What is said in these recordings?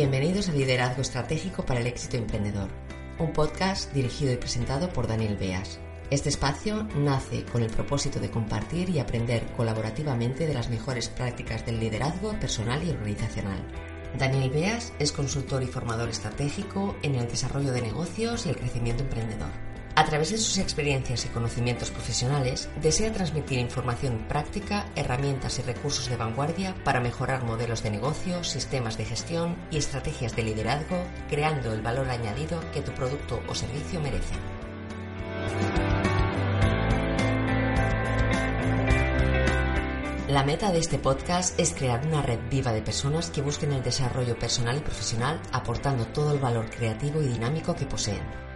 Bienvenidos a Liderazgo Estratégico para el Éxito Emprendedor, un podcast dirigido y presentado por Daniel Beas. Este espacio nace con el propósito de compartir y aprender colaborativamente de las mejores prácticas del liderazgo personal y organizacional. Daniel Beas es consultor y formador estratégico en el desarrollo de negocios y el crecimiento emprendedor. A través de sus experiencias y conocimientos profesionales, desea transmitir información práctica, herramientas y recursos de vanguardia para mejorar modelos de negocio, sistemas de gestión y estrategias de liderazgo, creando el valor añadido que tu producto o servicio merece. La meta de este podcast es crear una red viva de personas que busquen el desarrollo personal y profesional aportando todo el valor creativo y dinámico que poseen.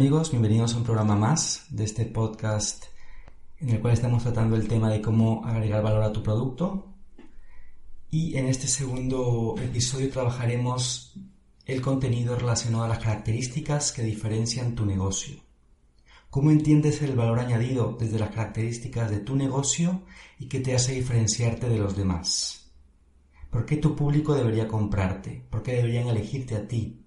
Amigos? Bienvenidos a un programa más de este podcast en el cual estamos tratando el tema de cómo agregar valor a tu producto. Y en este segundo episodio trabajaremos el contenido relacionado a las características que diferencian tu negocio. ¿Cómo entiendes el valor añadido desde las características de tu negocio y qué te hace diferenciarte de los demás? ¿Por qué tu público debería comprarte? ¿Por qué deberían elegirte a ti?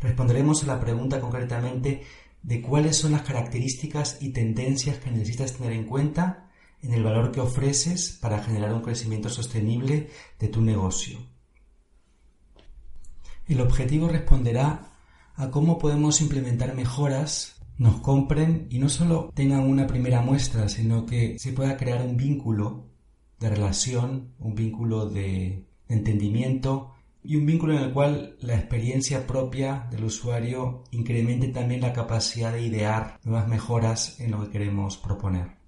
Responderemos a la pregunta concretamente de cuáles son las características y tendencias que necesitas tener en cuenta en el valor que ofreces para generar un crecimiento sostenible de tu negocio. El objetivo responderá a cómo podemos implementar mejoras, nos compren y no solo tengan una primera muestra, sino que se pueda crear un vínculo de relación, un vínculo de entendimiento y un vínculo en el cual la experiencia propia del usuario incremente también la capacidad de idear nuevas mejoras en lo que queremos proponer.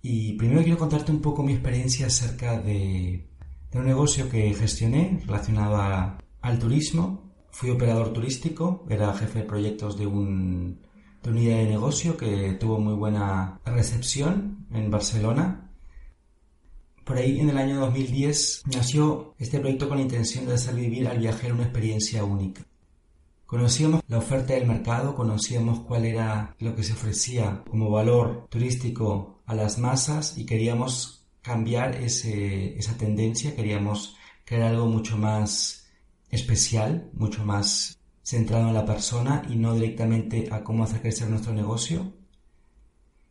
Y primero quiero contarte un poco mi experiencia acerca de, un negocio que gestioné relacionado al turismo. Fui operador turístico, era jefe de proyectos de, un, de una idea de negocio que tuvo muy buena recepción en Barcelona por ahí en el año 2010 nació este proyecto con la intención de hacer vivir al viajero una experiencia única. Conocíamos la oferta del mercado, conocíamos cuál era lo que se ofrecía como valor turístico a las masas y queríamos cambiar esa tendencia, queríamos crear algo mucho más especial, mucho más centrado en la persona y no directamente a cómo hacer crecer nuestro negocio.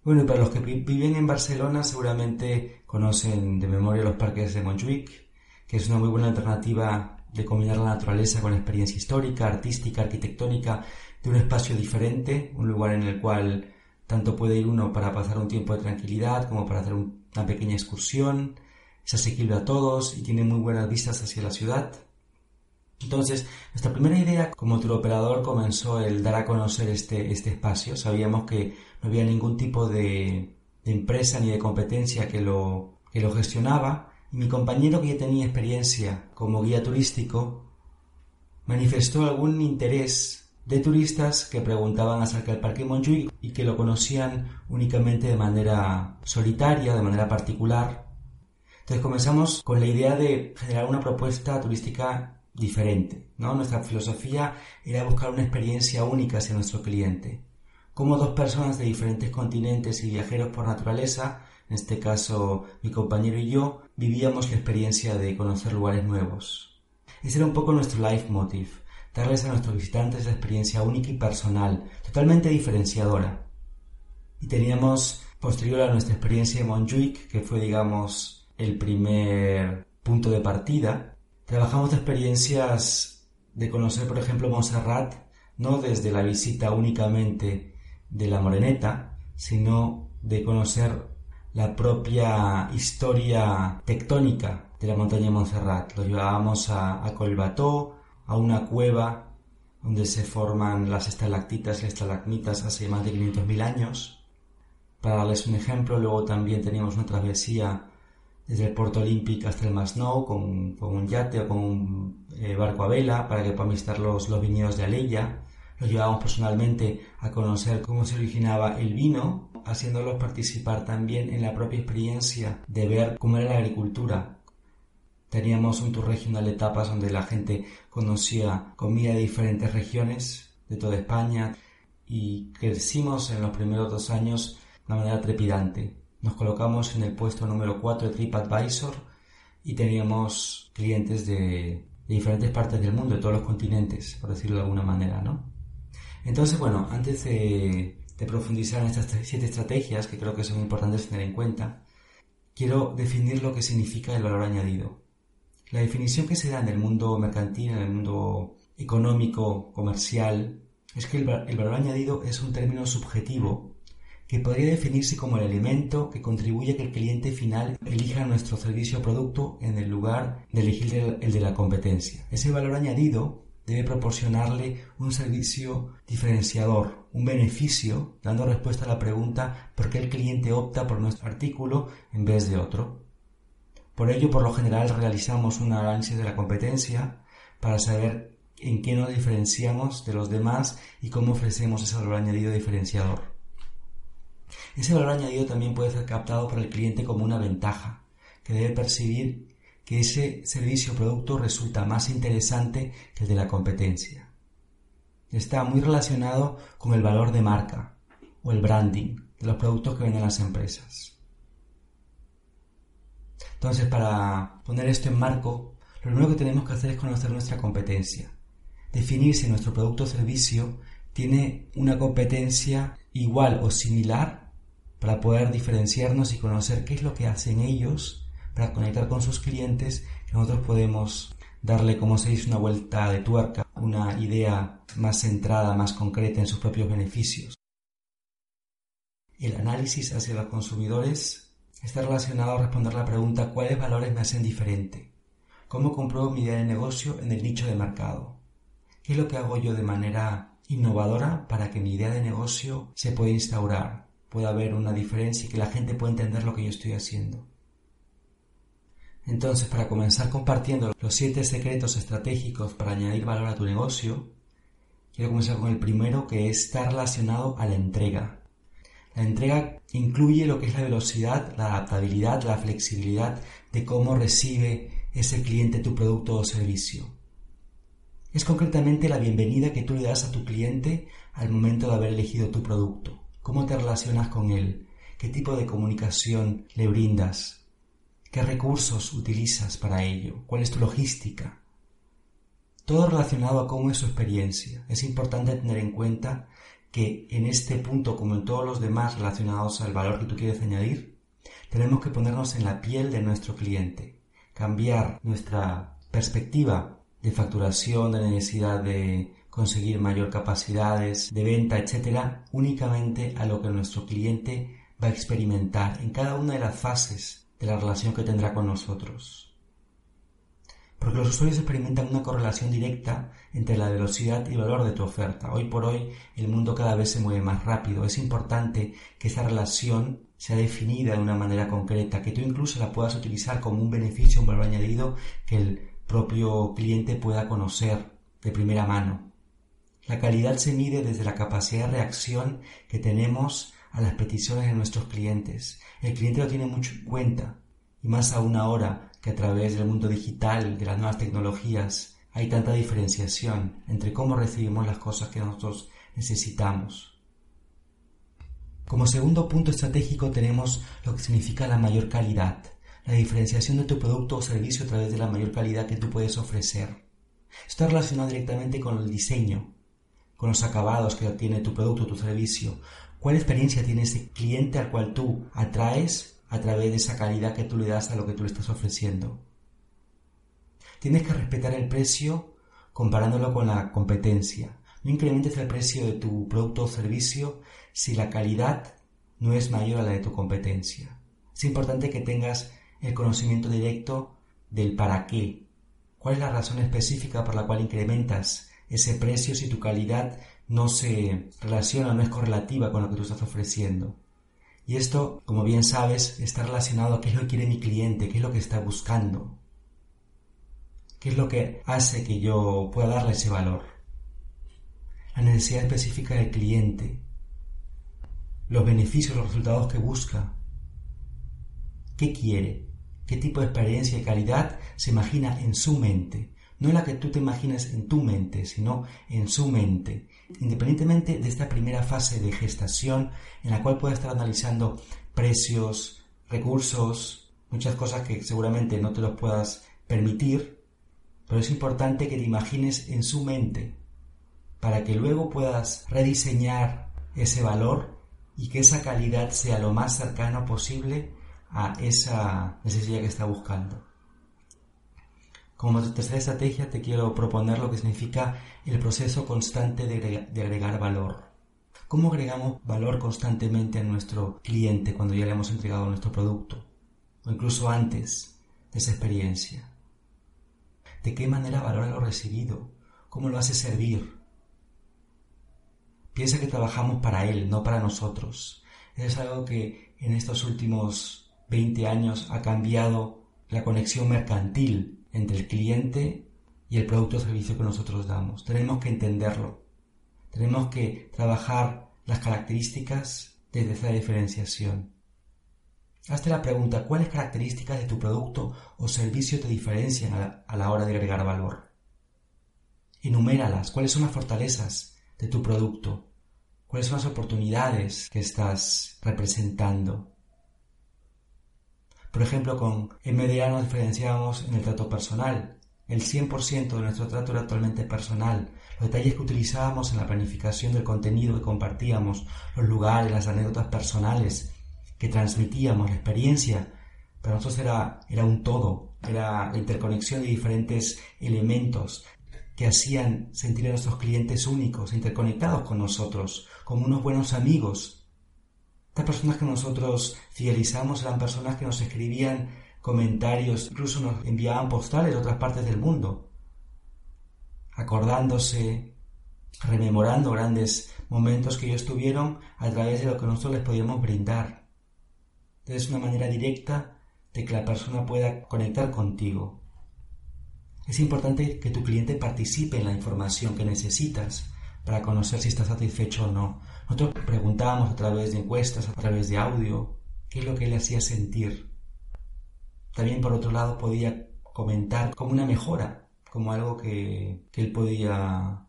Bueno, y para los que viven en Barcelona seguramente conocen de memoria los parques de Montjuic, que es una muy buena alternativa de combinar la naturaleza con la experiencia histórica, artística, arquitectónica de un espacio diferente, un lugar en el cual tanto puede ir uno para pasar un tiempo de tranquilidad como para hacer una pequeña excursión, es asequible a todos y tiene muy buenas vistas hacia la ciudad. Entonces, nuestra primera idea como operador comenzó el dar a conocer este, este espacio. Sabíamos que no había ningún tipo de, empresa ni de competencia que lo, que lo gestionaba. Y mi compañero que ya tenía experiencia como guía turístico manifestó algún interés de turistas que preguntaban acerca del Parque Montjuic y que lo conocían únicamente de manera solitaria, de manera particular. Entonces comenzamos con la idea de generar una propuesta turística diferente. ¿no? Nuestra filosofía era buscar una experiencia única hacia nuestro cliente. Como dos personas de diferentes continentes y viajeros por naturaleza, en este caso mi compañero y yo, vivíamos la experiencia de conocer lugares nuevos. Ese era un poco nuestro leitmotiv, darles a nuestros visitantes la experiencia única y personal, totalmente diferenciadora. Y teníamos, posterior a nuestra experiencia en Montjuic, que fue, digamos, el primer punto de partida. Trabajamos de experiencias de conocer, por ejemplo, Montserrat, no desde la visita únicamente de la Moreneta, sino de conocer la propia historia tectónica de la montaña Montserrat. Lo llevábamos a, a Colbató, a una cueva donde se forman las estalactitas y estalagmitas hace más de 500.000 años. Para darles un ejemplo, luego también teníamos una travesía desde el puerto Olímpico hasta el Masnou con, con, un yate o con un eh, barco a vela para que puedan visitar los, los viñedos de Aleya. Los llevábamos personalmente a conocer cómo se originaba el vino, haciéndolos participar también en la propia experiencia de ver cómo era la agricultura Teníamos un tour regional de etapas donde la gente conocía comida de diferentes regiones de toda España y crecimos en los primeros dos años de una manera trepidante. Nos colocamos en el puesto número 4 de TripAdvisor y teníamos clientes de, diferentes partes del mundo, de todos los continentes, por decirlo de alguna manera, ¿no? Entonces, bueno, antes de, profundizar en estas siete estrategias que creo que son importantes tener en cuenta, quiero definir lo que significa el valor añadido. La definición que se da en el mundo mercantil, en el mundo económico, comercial, es que el, valor añadido es un término subjetivo que podría definirse como el elemento que contribuye a que el cliente final elija nuestro servicio o producto en el lugar de elegir el de la competencia. Ese valor añadido debe proporcionarle un servicio diferenciador, un beneficio, dando respuesta a la pregunta por qué el cliente opta por nuestro artículo en vez de otro. Por ello, por lo general, realizamos un análisis de la competencia para saber en qué nos diferenciamos de los demás y cómo ofrecemos ese valor añadido diferenciador. Ese valor añadido también puede ser captado por el cliente como una ventaja, que debe percibir que ese servicio o producto resulta más interesante que el de la competencia. Está muy relacionado con el valor de marca o el branding de los productos que venden las empresas. Entonces, para poner esto en marco, lo primero que tenemos que hacer es conocer nuestra competencia. Definir si nuestro producto o servicio tiene una competencia igual o similar para poder diferenciarnos y conocer qué es lo que hacen ellos para conectar con sus clientes nosotros podemos darle, como se dice, una vuelta de tuerca, una idea más centrada, más concreta en sus propios beneficios. El análisis hacia los consumidores está relacionado a responder la pregunta ¿cuáles valores me hacen diferente? ¿Cómo compruebo mi idea de negocio en el nicho de mercado? ¿Qué es lo que hago yo de manera innovadora para que mi idea de negocio se pueda instaurar, pueda haber una diferencia y que la gente pueda entender lo que yo estoy haciendo? Entonces, para comenzar compartiendo los siete secretos estratégicos para añadir valor a tu negocio, quiero comenzar con el primero que está relacionado a la entrega. La entrega incluye lo que es la velocidad, la adaptabilidad, la flexibilidad de cómo recibe ese cliente tu producto o servicio. Es concretamente la bienvenida que tú le das a tu cliente al momento de haber elegido tu producto. ¿Cómo te relacionas con él? ¿Qué tipo de comunicación le brindas? ¿Qué recursos utilizas para ello? ¿Cuál es tu logística? Todo relacionado a cómo es su experiencia. Es importante tener en cuenta que en este punto, como en todos los demás relacionados al valor que tú quieres añadir, tenemos que ponernos en la piel de nuestro cliente, cambiar nuestra perspectiva de facturación, de necesidad de conseguir mayor capacidades de venta, etcétera, únicamente a lo que nuestro cliente va a experimentar en cada una de las fases de la relación que tendrá con nosotros porque los usuarios experimentan una correlación directa entre la velocidad y valor de tu oferta. Hoy por hoy el mundo cada vez se mueve más rápido. Es importante que esa relación sea definida de una manera concreta, que tú incluso la puedas utilizar como un beneficio, un valor añadido que el propio cliente pueda conocer de primera mano. La calidad se mide desde la capacidad de reacción que tenemos a las peticiones de nuestros clientes. El cliente lo tiene mucho en cuenta y más aún ahora que a través del mundo digital, de las nuevas tecnologías, hay tanta diferenciación entre cómo recibimos las cosas que nosotros necesitamos. Como segundo punto estratégico tenemos lo que significa la mayor calidad, la diferenciación de tu producto o servicio a través de la mayor calidad que tú puedes ofrecer. Está relacionado directamente con el diseño, con los acabados que tiene tu producto tu servicio, cuál experiencia tiene ese cliente al cual tú atraes a través de esa calidad que tú le das a lo que tú le estás ofreciendo. Tienes que respetar el precio comparándolo con la competencia. No incrementes el precio de tu producto o servicio si la calidad no es mayor a la de tu competencia. Es importante que tengas el conocimiento directo del para qué. ¿Cuál es la razón específica por la cual incrementas ese precio si tu calidad no se relaciona, no es correlativa con lo que tú estás ofreciendo? Y esto, como bien sabes, está relacionado a qué es lo que quiere mi cliente, qué es lo que está buscando, qué es lo que hace que yo pueda darle ese valor. La necesidad específica del cliente, los beneficios, los resultados que busca, qué quiere, qué tipo de experiencia y calidad se imagina en su mente. No la que tú te imaginas en tu mente, sino en su mente. Independientemente de esta primera fase de gestación en la cual puede estar analizando precios, recursos, muchas cosas que seguramente no te los puedas permitir, pero es importante que te imagines en su mente para que luego puedas rediseñar ese valor y que esa calidad sea lo más cercano posible a esa necesidad que está buscando. Como tercera estrategia te quiero proponer lo que significa el proceso constante de, agregar valor. ¿Cómo agregamos valor constantemente a nuestro cliente cuando ya le hemos entregado nuestro producto? O incluso antes de esa experiencia. ¿De qué manera valora lo recibido? ¿Cómo lo hace servir? Piensa que trabajamos para él, no para nosotros. Es algo que en estos últimos 20 años ha cambiado la conexión mercantil entre el cliente y el producto o servicio que nosotros damos. Tenemos que entenderlo. Tenemos que trabajar las características desde esa diferenciación. Hazte la pregunta, ¿cuáles características de tu producto o servicio te diferencian a la hora de agregar valor? Enuméralas, ¿cuáles son las fortalezas de tu producto? ¿Cuáles son las oportunidades que estás representando? Por ejemplo, con MDA nos diferenciamos en el trato personal. El 100% de nuestro trato era actualmente personal. Los detalles que utilizábamos en la planificación del contenido que compartíamos, los lugares, las anécdotas personales que transmitíamos, la experiencia, para nosotros era, era un todo, era la interconexión de diferentes elementos que hacían sentir a nuestros clientes únicos, interconectados con nosotros, como unos buenos amigos estas personas que nosotros fidelizamos eran personas que nos escribían comentarios, incluso nos enviaban postales de otras partes del mundo, acordándose, rememorando grandes momentos que ellos tuvieron a través de lo que nosotros les podíamos brindar. Es una manera directa de que la persona pueda conectar contigo. Es importante que tu cliente participe en la información que necesitas para conocer si está satisfecho o no. Nosotros preguntábamos a través de encuestas, a través de audio, qué es lo que le hacía sentir. También por otro lado podía comentar como una mejora, como algo que, él podía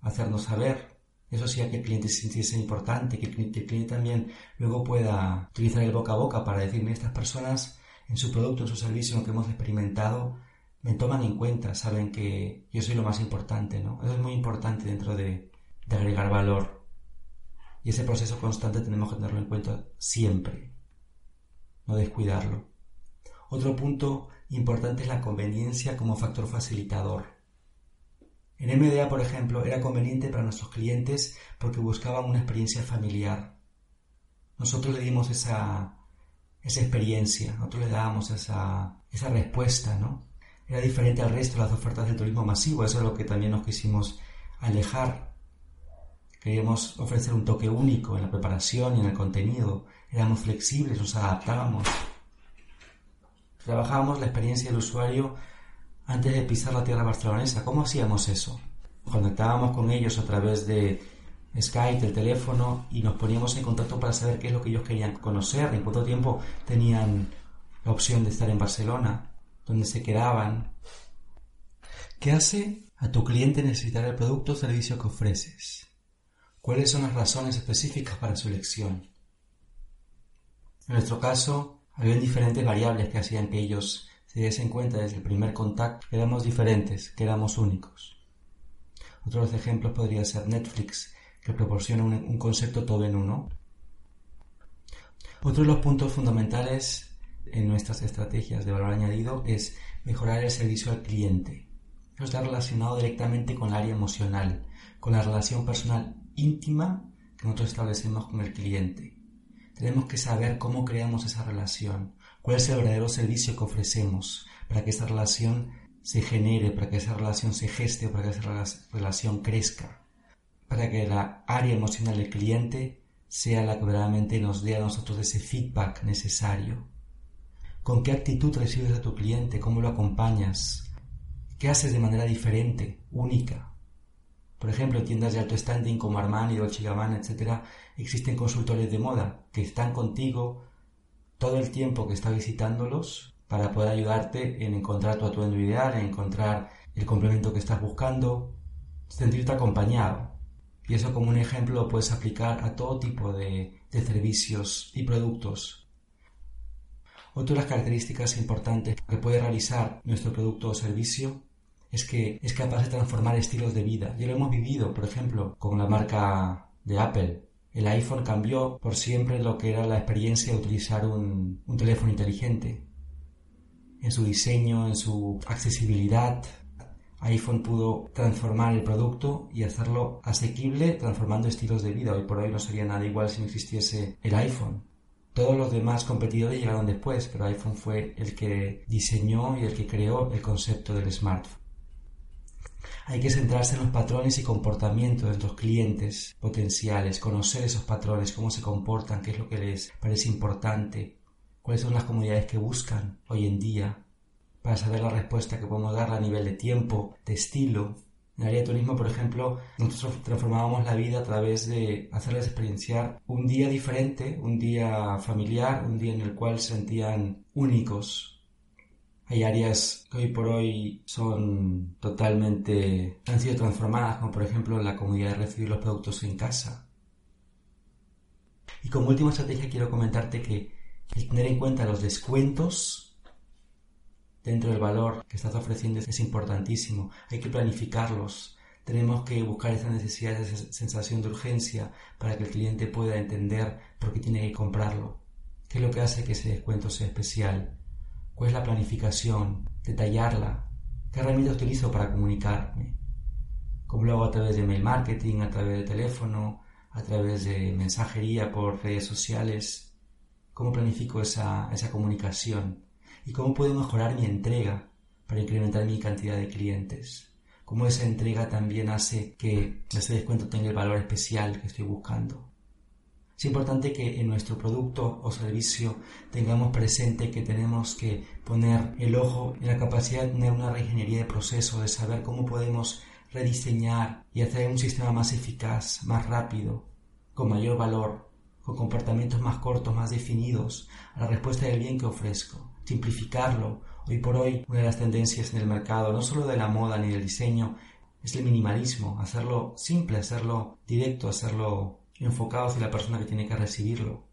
hacernos saber. Eso hacía que el cliente se sintiese importante, que el, cliente, también luego pueda utilizar el boca a boca para decirme estas personas en su producto, en su servicio, en lo que hemos experimentado, me toman en cuenta, saben que yo soy lo más importante, ¿no? Eso es muy importante dentro de agregar valor y ese proceso constante tenemos que tenerlo en cuenta siempre, no descuidarlo. Otro punto importante es la conveniencia como factor facilitador. En MDA, por ejemplo, era conveniente para nuestros clientes porque buscaban una experiencia familiar. Nosotros le dimos esa, esa experiencia, nosotros le dábamos esa, esa respuesta, ¿no? Era diferente al resto de las ofertas del turismo masivo, eso es lo que también nos quisimos alejar Queríamos ofrecer un toque único en la preparación y en el contenido. Éramos flexibles, nos adaptábamos. Trabajábamos la experiencia del usuario antes de pisar la tierra barcelonesa. ¿Cómo hacíamos eso? Conectábamos con ellos a través de Skype, el teléfono, y nos poníamos en contacto para saber qué es lo que ellos querían conocer, en cuánto tiempo tenían la opción de estar en Barcelona, dónde se quedaban. ¿Qué hace a tu cliente necesitar el producto o servicio que ofreces? ¿Cuáles son las razones específicas para su elección? En nuestro caso, había diferentes variables que hacían que ellos se diesen cuenta desde el primer contacto que éramos diferentes, que éramos únicos. Otros ejemplos podría ser Netflix, que proporciona un, concepto todo en uno. Otro de los puntos fundamentales en nuestras estrategias de valor añadido es mejorar el servicio al cliente. Esto está relacionado directamente con el área emocional, con la relación personal íntima que nosotros establecemos con el cliente. Tenemos que saber cómo creamos esa relación, cuál es el verdadero servicio que ofrecemos para que esa relación se genere, para que esa relación se geste, para que esa relación crezca, para que la área emocional del cliente sea la que verdaderamente nos dé a nosotros ese feedback necesario. ¿Con qué actitud recibes a tu cliente? ¿Cómo lo acompañas? ¿Qué haces de manera diferente, única? Por ejemplo, en tiendas de alto standing como Armani, Dolce Gabbana, etc., existen consultores de moda que están contigo todo el tiempo que está visitándolos para poder ayudarte en encontrar tu atuendo ideal, en encontrar el complemento que estás buscando, sentirte acompañado. Y eso como un ejemplo lo puedes aplicar a todo tipo de, de servicios y productos. Otra de las características importantes que puede realizar nuestro producto o servicio es que es capaz de transformar estilos de vida. Ya lo hemos vivido, por ejemplo, con la marca de Apple. El iPhone cambió por siempre lo que era la experiencia de utilizar un, un teléfono inteligente. En su diseño, en su accesibilidad, iPhone pudo transformar el producto y hacerlo asequible transformando estilos de vida. Hoy por hoy no sería nada igual si no existiese el iPhone. Todos los demás competidores llegaron después, pero iPhone fue el que diseñó y el que creó el concepto del smartphone. Hay que centrarse en los patrones y comportamientos de los clientes potenciales, conocer esos patrones, cómo se comportan, qué es lo que les parece importante, cuáles son las comunidades que buscan hoy en día, para saber la respuesta que podemos dar a nivel de tiempo, de estilo. En el área de turismo, por ejemplo, nosotros transformábamos la vida a través de hacerles experienciar un día diferente, un día familiar, un día en el cual se sentían únicos, hay áreas que hoy por hoy son totalmente, han sido transformadas, como por ejemplo la comunidad de recibir los productos en casa. Y como última estrategia quiero comentarte que el tener en cuenta los descuentos dentro del valor que estás ofreciendo es importantísimo. Hay que planificarlos. Tenemos que buscar esa necesidad, esa sensación de urgencia para que el cliente pueda entender por qué tiene que comprarlo. ¿Qué es lo que hace que ese descuento sea especial? ¿Cuál es la planificación? Detallarla. ¿Qué herramientas utilizo para comunicarme? ¿Cómo lo hago a través de mail marketing, a través de teléfono, a través de mensajería por redes sociales? ¿Cómo planifico esa, esa comunicación? ¿Y cómo puedo mejorar mi entrega para incrementar mi cantidad de clientes? ¿Cómo esa entrega también hace que ese descuento tenga el valor especial que estoy buscando? Es importante que en nuestro producto o servicio tengamos presente que tenemos que poner el ojo en la capacidad de tener una reingeniería de proceso, de saber cómo podemos rediseñar y hacer un sistema más eficaz, más rápido, con mayor valor, con comportamientos más cortos, más definidos, a la respuesta del bien que ofrezco. Simplificarlo. Hoy por hoy, una de las tendencias en el mercado, no solo de la moda ni del diseño, es el minimalismo, hacerlo simple, hacerlo directo, hacerlo enfocado hacia la persona que tiene que recibirlo.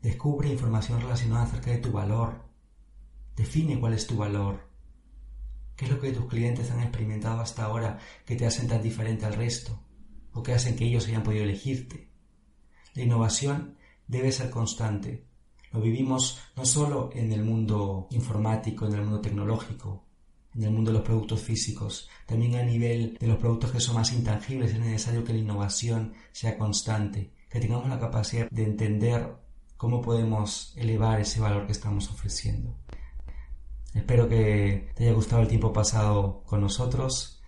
Descubre información relacionada acerca de tu valor. Define cuál es tu valor. ¿Qué es lo que tus clientes han experimentado hasta ahora que te hacen tan diferente al resto? ¿O que hacen que ellos hayan podido elegirte? La innovación debe ser constante. Lo vivimos no solo en el mundo informático, en el mundo tecnológico, en el mundo de los productos físicos. También a nivel de los productos que son más intangibles es necesario que la innovación sea constante, que tengamos la capacidad de entender cómo podemos elevar ese valor que estamos ofreciendo. Espero que te haya gustado el tiempo pasado con nosotros.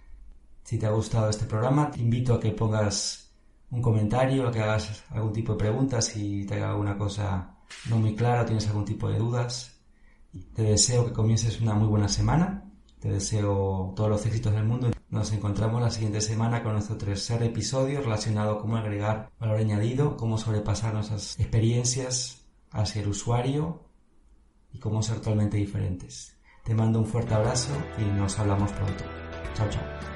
Si te ha gustado este programa, te invito a que pongas un comentario, a que hagas algún tipo de preguntas si te haga alguna cosa no muy clara tienes algún tipo de dudas. Te deseo que comiences una muy buena semana te deseo todos los éxitos del mundo. Nos encontramos la siguiente semana con nuestro tercer episodio relacionado cómo agregar valor añadido, cómo sobrepasar nuestras experiencias hacia el usuario y cómo ser totalmente diferentes. Te mando un fuerte abrazo y nos hablamos pronto. Chao, chao.